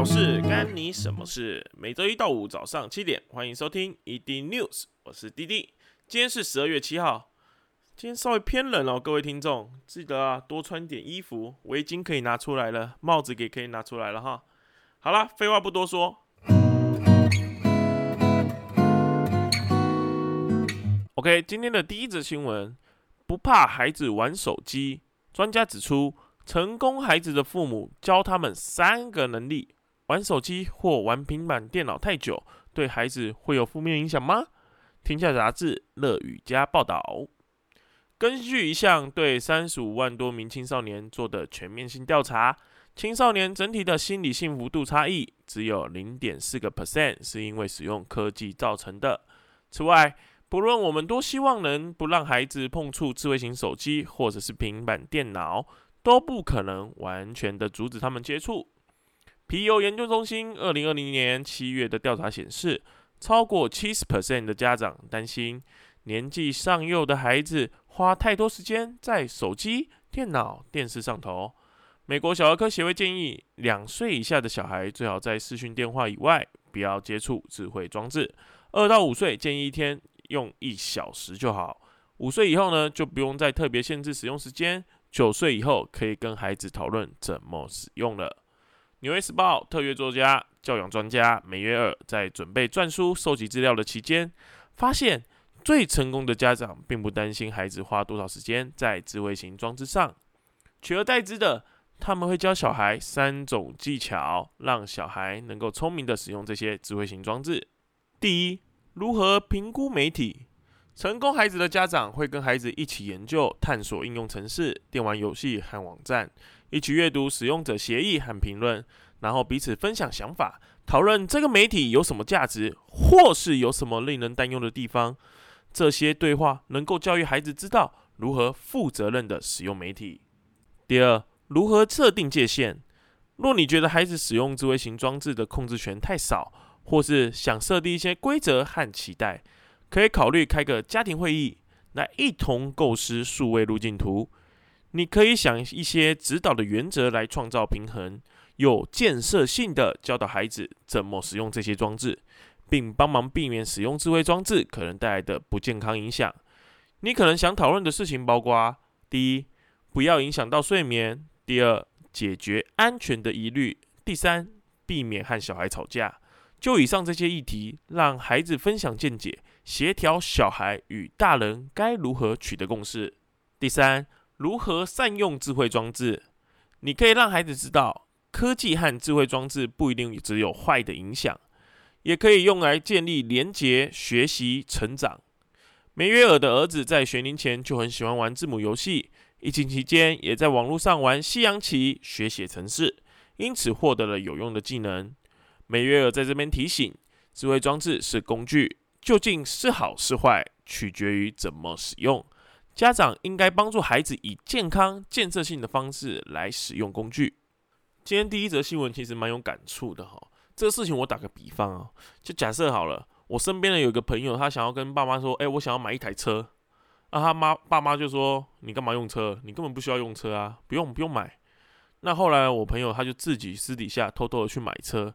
小事干你什么事？每周一到五早上七点，欢迎收听 ED News，我是滴滴。今天是十二月七号，今天稍微偏冷哦，各位听众记得啊，多穿点衣服，围巾可以拿出来了，帽子也可以拿出来了哈。好了，废话不多说。OK，今天的第一则新闻，不怕孩子玩手机。专家指出，成功孩子的父母教他们三个能力，玩手机或玩平板电脑太久，对孩子会有负面影响吗？天下杂志乐语家报道，根据一项对三十五万多名青少年做的全面性调查，青少年整体的心理幸福度差异只有零点四个 percent 是因为使用科技造成的。此外，不论我们多希望能不让孩子碰触智慧型手机或者是平板电脑，都不可能完全的阻止他们接触。皮尤研究中心二零二零年七月的调查显示，超过七十 percent 的家长担心年纪尚幼的孩子花太多时间在手机、电脑、电视上头。美国小儿科协会建议，两岁以下的小孩最好在视讯电话以外不要接触智慧装置。二到五岁建议一天。用一小时就好。五岁以后呢，就不用再特别限制使用时间。九岁以后可以跟孩子讨论怎么使用了。纽约时报特约作家、教养专家梅约尔在准备篆书、收集资料的期间，发现最成功的家长并不担心孩子花多少时间在智慧型装置上，取而代之的，他们会教小孩三种技巧，让小孩能够聪明的使用这些智慧型装置。第一。如何评估媒体？成功孩子的家长会跟孩子一起研究、探索应用程式、电玩游戏和网站，一起阅读使用者协议和评论，然后彼此分享想法，讨论这个媒体有什么价值，或是有什么令人担忧的地方。这些对话能够教育孩子知道如何负责任的使用媒体。第二，如何设定界限？若你觉得孩子使用智慧型装置的控制权太少，或是想设定一些规则和期待，可以考虑开个家庭会议，来一同构思数位路径图。你可以想一些指导的原则来创造平衡，有建设性的教导孩子怎么使用这些装置，并帮忙避免使用智慧装置可能带来的不健康影响。你可能想讨论的事情包括：第一，不要影响到睡眠；第二，解决安全的疑虑；第三，避免和小孩吵架。就以上这些议题，让孩子分享见解，协调小孩与大人该如何取得共识。第三，如何善用智慧装置？你可以让孩子知道，科技和智慧装置不一定只有坏的影响，也可以用来建立连结、学习、成长。梅约尔的儿子在学龄前就很喜欢玩字母游戏，疫情期间也在网络上玩西洋棋，学写程式，因此获得了有用的技能。梅约尔在这边提醒：智慧装置是工具，究竟是好是坏，取决于怎么使用。家长应该帮助孩子以健康、建设性的方式来使用工具。今天第一则新闻其实蛮有感触的哈。这个事情我打个比方啊，就假设好了，我身边的有一个朋友，他想要跟爸妈说：“哎，我想要买一台车。”那他妈爸妈就说：“你干嘛用车？你根本不需要用车啊，不用不用买。”那后来我朋友他就自己私底下偷偷的去买车。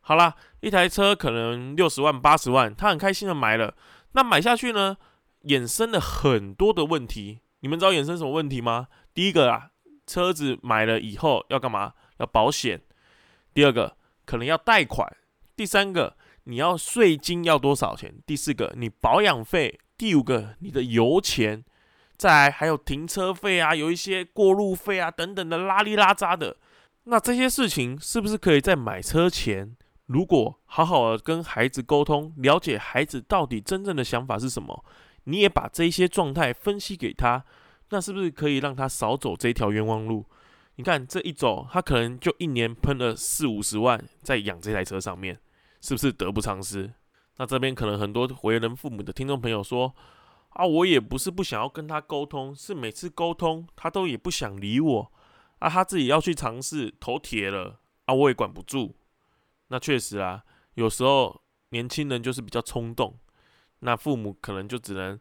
好啦，一台车可能六十万、八十万，他很开心的买了。那买下去呢，衍生了很多的问题。你们知道衍生什么问题吗？第一个啊，车子买了以后要干嘛？要保险。第二个，可能要贷款。第三个，你要税金要多少钱？第四个，你保养费。第五个，你的油钱。再来还有停车费啊，有一些过路费啊等等的拉里拉扎的。那这些事情是不是可以在买车前？如果好好的跟孩子沟通，了解孩子到底真正的想法是什么，你也把这些状态分析给他，那是不是可以让他少走这条冤枉路？你看这一走，他可能就一年喷了四五十万在养这台车上面，是不是得不偿失？那这边可能很多为人父母的听众朋友说：啊，我也不是不想要跟他沟通，是每次沟通他都也不想理我，啊，他自己要去尝试投铁了，啊，我也管不住。那确实啊，有时候年轻人就是比较冲动，那父母可能就只能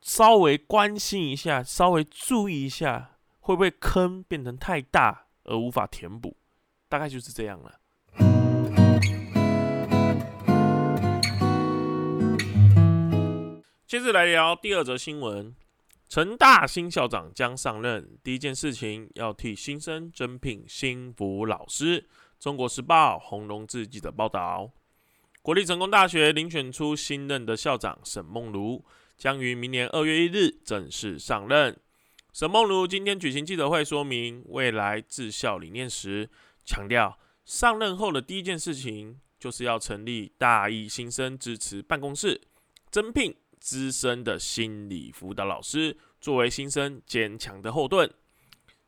稍微关心一下，稍微注意一下，会不会坑变成太大而无法填补，大概就是这样了。接着来聊第二则新闻，成大新校长将上任，第一件事情要替新生甄聘新辅老师。中国时报洪荣志记者报道。国立成功大学遴选出新任的校长沈梦如，将于明年二月一日正式上任。沈梦如今天举行记者会，说明未来治校理念时，强调上任后的第一件事情就是要成立大一新生支持办公室，增聘。资深的心理辅导老师作为新生坚强的后盾。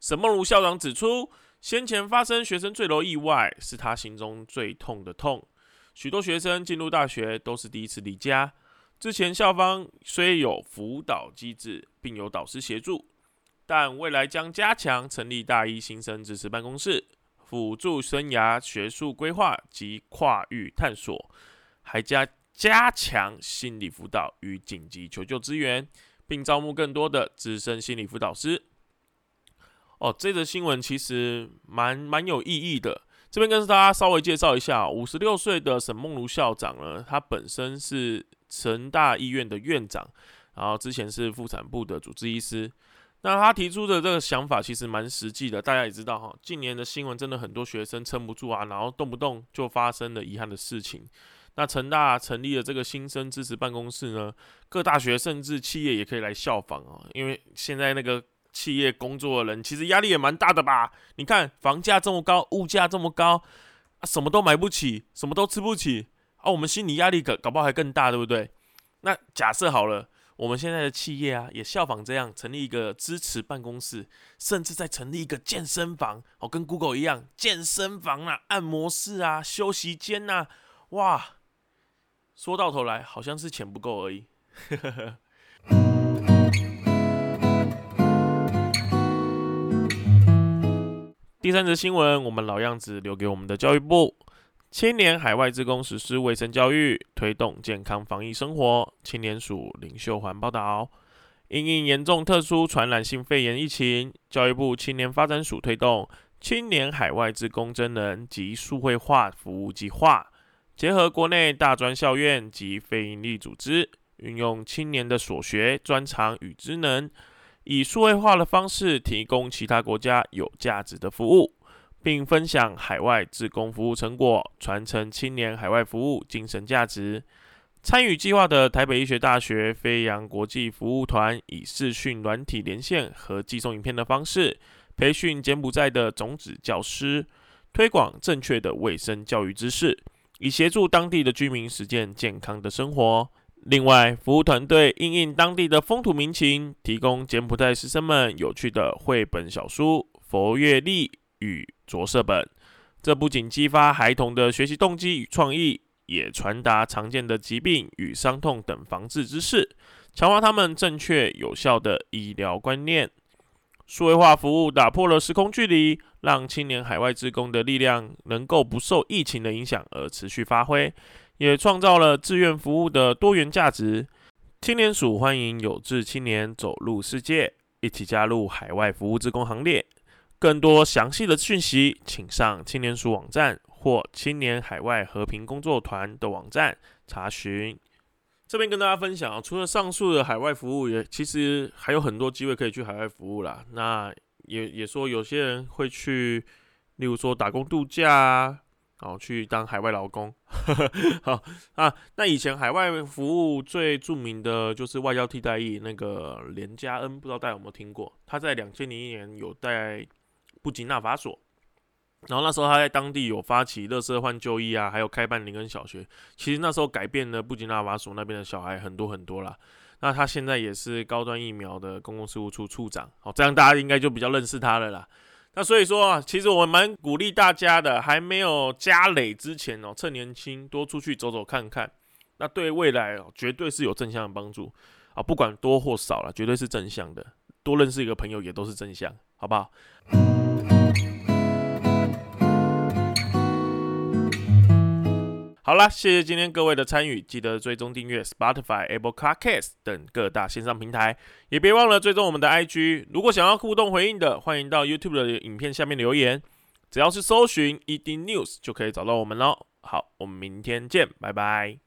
沈梦如校长指出，先前发生学生坠楼意外是他心中最痛的痛。许多学生进入大学都是第一次离家，之前校方虽有辅导机制，并有导师协助，但未来将加强成立大一新生支持办公室，辅助生涯学术规划及跨域探索，还加。加强心理辅导与紧急求救资源，并招募更多的资深心理辅导师。哦，这则新闻其实蛮蛮有意义的。这边跟大家稍微介绍一下，五十六岁的沈梦如校长呢，他本身是成大医院的院长，然后之前是妇产部的主治医师。那他提出的这个想法其实蛮实际的。大家也知道哈，近年的新闻真的很多学生撑不住啊，然后动不动就发生了遗憾的事情。那成大成立了这个新生支持办公室呢，各大学甚至企业也可以来效仿哦。因为现在那个企业工作的人其实压力也蛮大的吧？你看房价这么高，物价这么高，啊，什么都买不起，什么都吃不起啊，我们心理压力搞搞不好还更大，对不对？那假设好了，我们现在的企业啊，也效仿这样成立一个支持办公室，甚至再成立一个健身房哦，跟 Google 一样，健身房啊、按摩室啊、休息间呐，哇！说到头来，好像是钱不够而已。第三则新闻，我们老样子留给我们的教育部：青年海外职工实施卫生教育，推动健康防疫生活。青年署林秀环报道，因应严重特殊传染性肺炎疫情，教育部青年发展署推动青年海外职工真人及数位化服务计划。结合国内大专校院及非营利组织，运用青年的所学、专长与职能，以数位化的方式提供其他国家有价值的服务，并分享海外志工服务成果，传承青年海外服务精神价值。参与计划的台北医学大学飞扬国际服务团，以视讯软体连线和寄送影片的方式，培训柬埔寨的种子教师，推广正确的卫生教育知识。以协助当地的居民实践健康的生活。另外，服务团队应应当地的风土民情，提供柬埔寨师生们有趣的绘本小书、佛乐历与着色本。这不仅激发孩童的学习动机与创意，也传达常见的疾病与伤痛等防治知识，强化他们正确有效的医疗观念。数位化服务打破了时空距离，让青年海外职工的力量能够不受疫情的影响而持续发挥，也创造了志愿服务的多元价值。青年署欢迎有志青年走入世界，一起加入海外服务职工行列。更多详细的讯息，请上青年署网站或青年海外和平工作团的网站查询。这边跟大家分享，除了上述的海外服务，也其实还有很多机会可以去海外服务啦。那也也说有些人会去，例如说打工度假啊，好去当海外劳工。好啊，那以前海外服务最著名的就是外交替代役那个连加恩，不知道大家有没有听过？他在两千零一年有在布吉纳法索。然后那时候他在当地有发起乐色换就医啊，还有开办林恩小学。其实那时候改变了布吉纳法索那边的小孩很多很多啦。那他现在也是高端疫苗的公共事务处处长，好，这样大家应该就比较认识他了啦。那所以说啊，其实我蛮鼓励大家的，还没有加累之前哦，趁年轻多出去走走看看，那对未来哦绝对是有正向的帮助啊，不管多或少了，绝对是正向的。多认识一个朋友也都是正向，好不好？好了，谢谢今天各位的参与，记得追踪订阅 Spotify、Apple Podcast 等各大线上平台，也别忘了追踪我们的 IG。如果想要互动回应的，欢迎到 YouTube 的影片下面留言，只要是搜寻 ED News 就可以找到我们喽。好，我们明天见，拜拜。